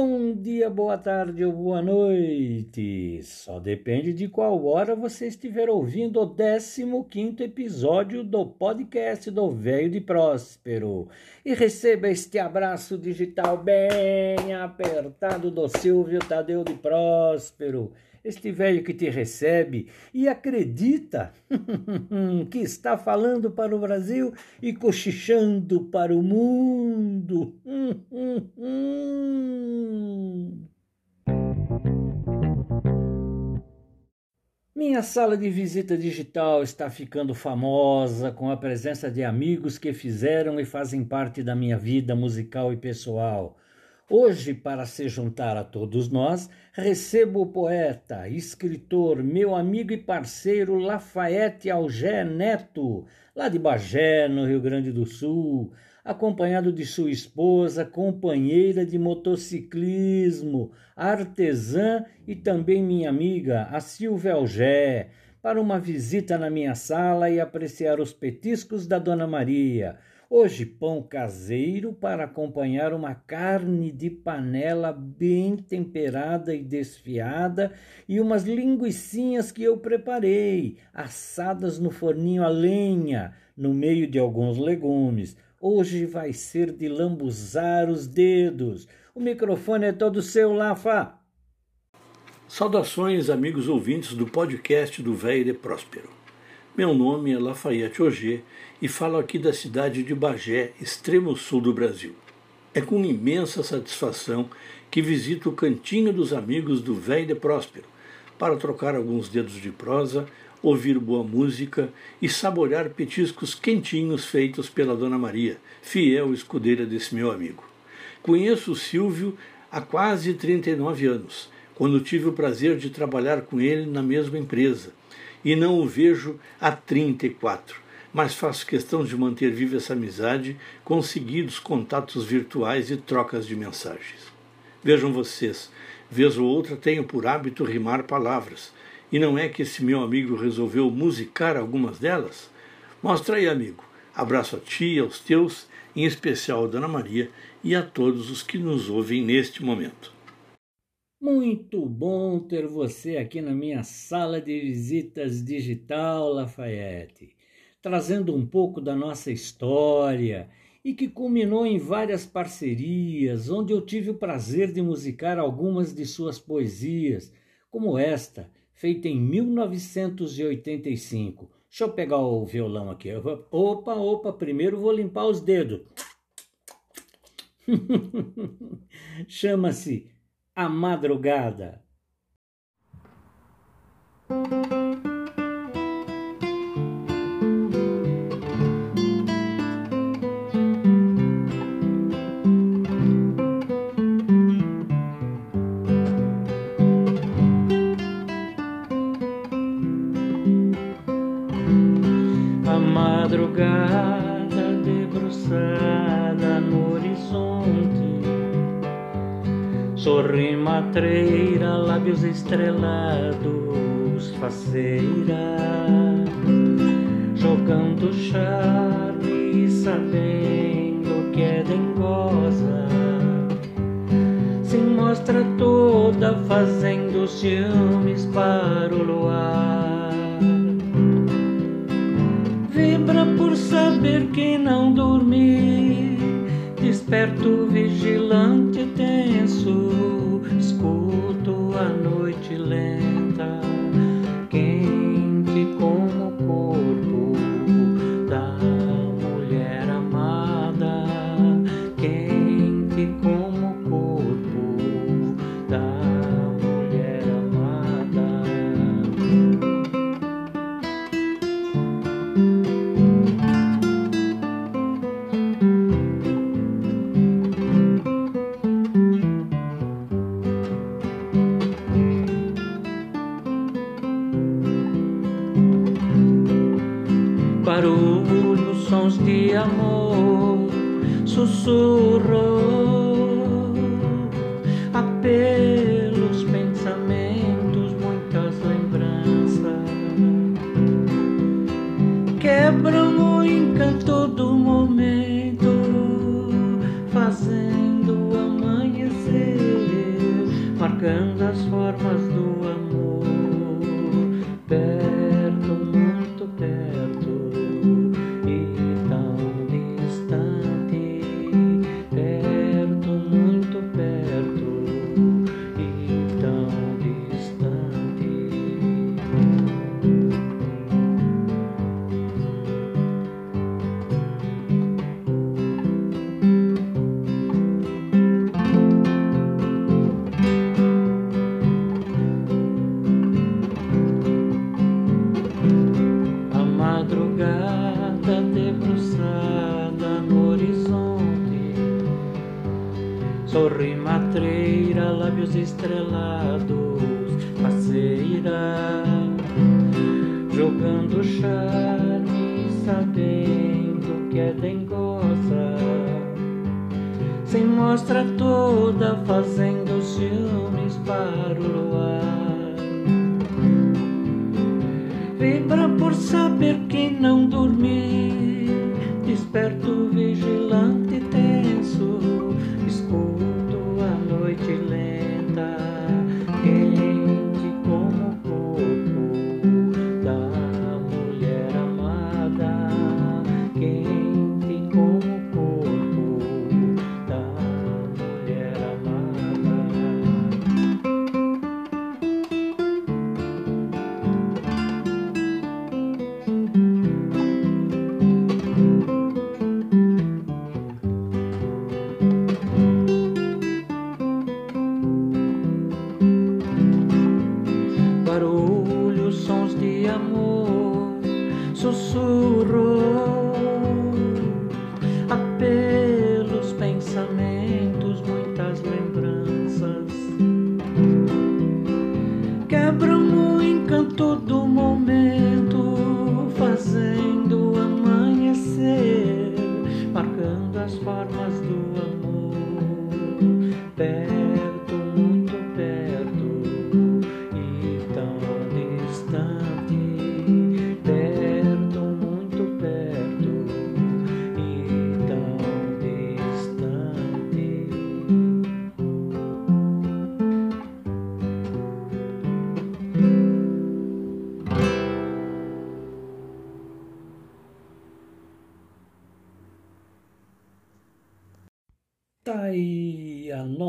Bom dia, boa tarde ou boa noite. Só depende de qual hora você estiver ouvindo o 15 episódio do podcast do Velho de Próspero. E receba este abraço digital bem apertado do Silvio Tadeu de Próspero este velho que te recebe e acredita que está falando para o Brasil e cochichando para o mundo. Minha sala de visita digital está ficando famosa com a presença de amigos que fizeram e fazem parte da minha vida musical e pessoal. Hoje, para se juntar a todos nós, recebo o poeta, escritor, meu amigo e parceiro Lafayette Algé Neto, lá de Bagé, no Rio Grande do Sul, acompanhado de sua esposa, companheira de motociclismo, artesã e também minha amiga, a Silvia Algé, para uma visita na minha sala e apreciar os petiscos da Dona Maria Hoje, pão caseiro para acompanhar uma carne de panela bem temperada e desfiada e umas linguiçinhas que eu preparei, assadas no forninho a lenha, no meio de alguns legumes. Hoje vai ser de lambuzar os dedos. O microfone é todo seu, Lafa. Saudações, amigos ouvintes do podcast do Velho de Próspero. Meu nome é Lafayette Auger e falo aqui da cidade de Bagé, extremo sul do Brasil. É com imensa satisfação que visito o Cantinho dos Amigos do Velho Próspero para trocar alguns dedos de prosa, ouvir boa música e saborear petiscos quentinhos feitos pela Dona Maria, fiel escudeira desse meu amigo. Conheço o Silvio há quase 39 anos, quando tive o prazer de trabalhar com ele na mesma empresa e não o vejo há 34, mas faço questão de manter viva essa amizade com seguidos contatos virtuais e trocas de mensagens. Vejam vocês, vez ou outra tenho por hábito rimar palavras, e não é que esse meu amigo resolveu musicar algumas delas? Mostra aí, amigo. Abraço a ti, aos teus, em especial a Dona Maria e a todos os que nos ouvem neste momento. Muito bom ter você aqui na minha sala de visitas digital, Lafayette, trazendo um pouco da nossa história e que culminou em várias parcerias, onde eu tive o prazer de musicar algumas de suas poesias, como esta, feita em 1985. Deixa eu pegar o violão aqui. Opa, opa, primeiro vou limpar os dedos. Chama-se a madrugada. A madrugada debruçada no horizonte Sorri matreira, lábios estrelados, faceira, jogando charme, sabendo que é dengosa. Se mostra toda fazendo ciúmes para o luar. Vibra por saber que não dormir, desperto vigilante Yeah. Jogando charme, sabendo que é dengosa. Sem mostra toda, fazendo ciúmes para o luar. Vibra por saber que não dormi,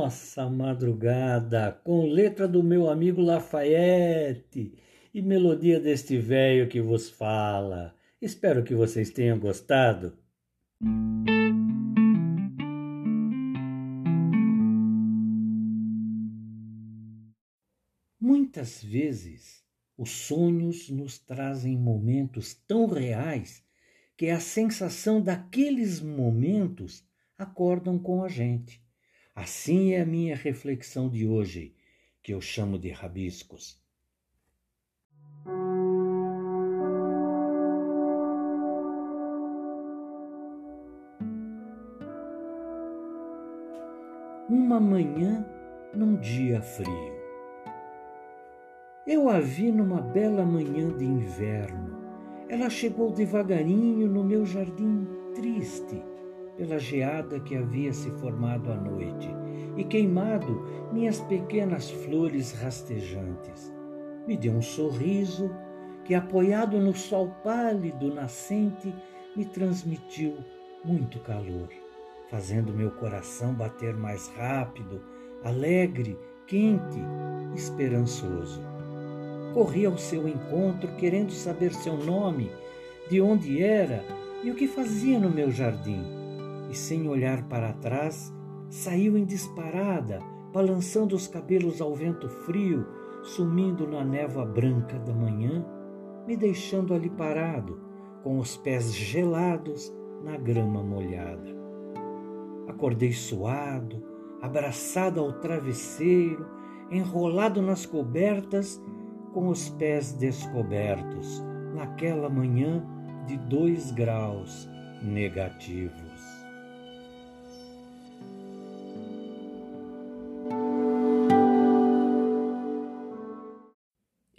nossa madrugada, com letra do meu amigo Lafayette e melodia deste velho que vos fala. Espero que vocês tenham gostado. Muitas vezes os sonhos nos trazem momentos tão reais que a sensação daqueles momentos acordam com a gente. Assim é a minha reflexão de hoje, que eu chamo de rabiscos. Uma manhã num dia frio. Eu a vi numa bela manhã de inverno. Ela chegou devagarinho no meu jardim, triste pela geada que havia se formado à noite e queimado minhas pequenas flores rastejantes. Me deu um sorriso que, apoiado no sol pálido nascente, me transmitiu muito calor, fazendo meu coração bater mais rápido, alegre, quente, esperançoso. Corri ao seu encontro querendo saber seu nome, de onde era e o que fazia no meu jardim. E sem olhar para trás, saiu em disparada, balançando os cabelos ao vento frio, sumindo na névoa branca da manhã, me deixando ali parado, com os pés gelados na grama molhada. Acordei suado, abraçado ao travesseiro, enrolado nas cobertas, com os pés descobertos, naquela manhã de dois graus negativos.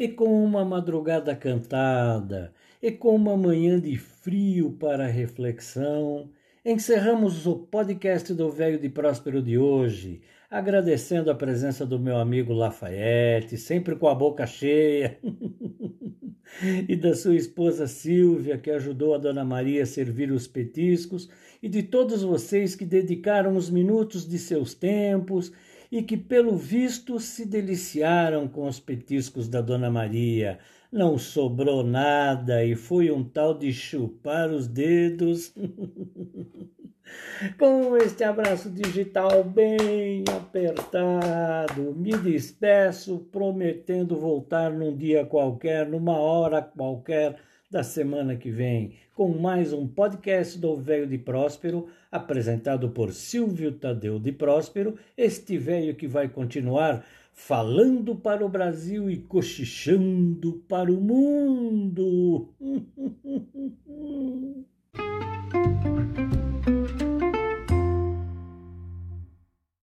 E com uma madrugada cantada, e com uma manhã de frio para reflexão, encerramos o podcast do Velho de Próspero de hoje, agradecendo a presença do meu amigo Lafayette, sempre com a boca cheia, e da sua esposa Silvia, que ajudou a Dona Maria a servir os petiscos, e de todos vocês que dedicaram os minutos de seus tempos e que, pelo visto, se deliciaram com os petiscos da Dona Maria. Não sobrou nada e foi um tal de chupar os dedos. Com este abraço digital bem apertado, me despeço, prometendo voltar num dia qualquer, numa hora qualquer, da semana que vem com mais um podcast do Velho de Próspero, apresentado por Silvio Tadeu de Próspero, este velho que vai continuar falando para o Brasil e cochichando para o mundo.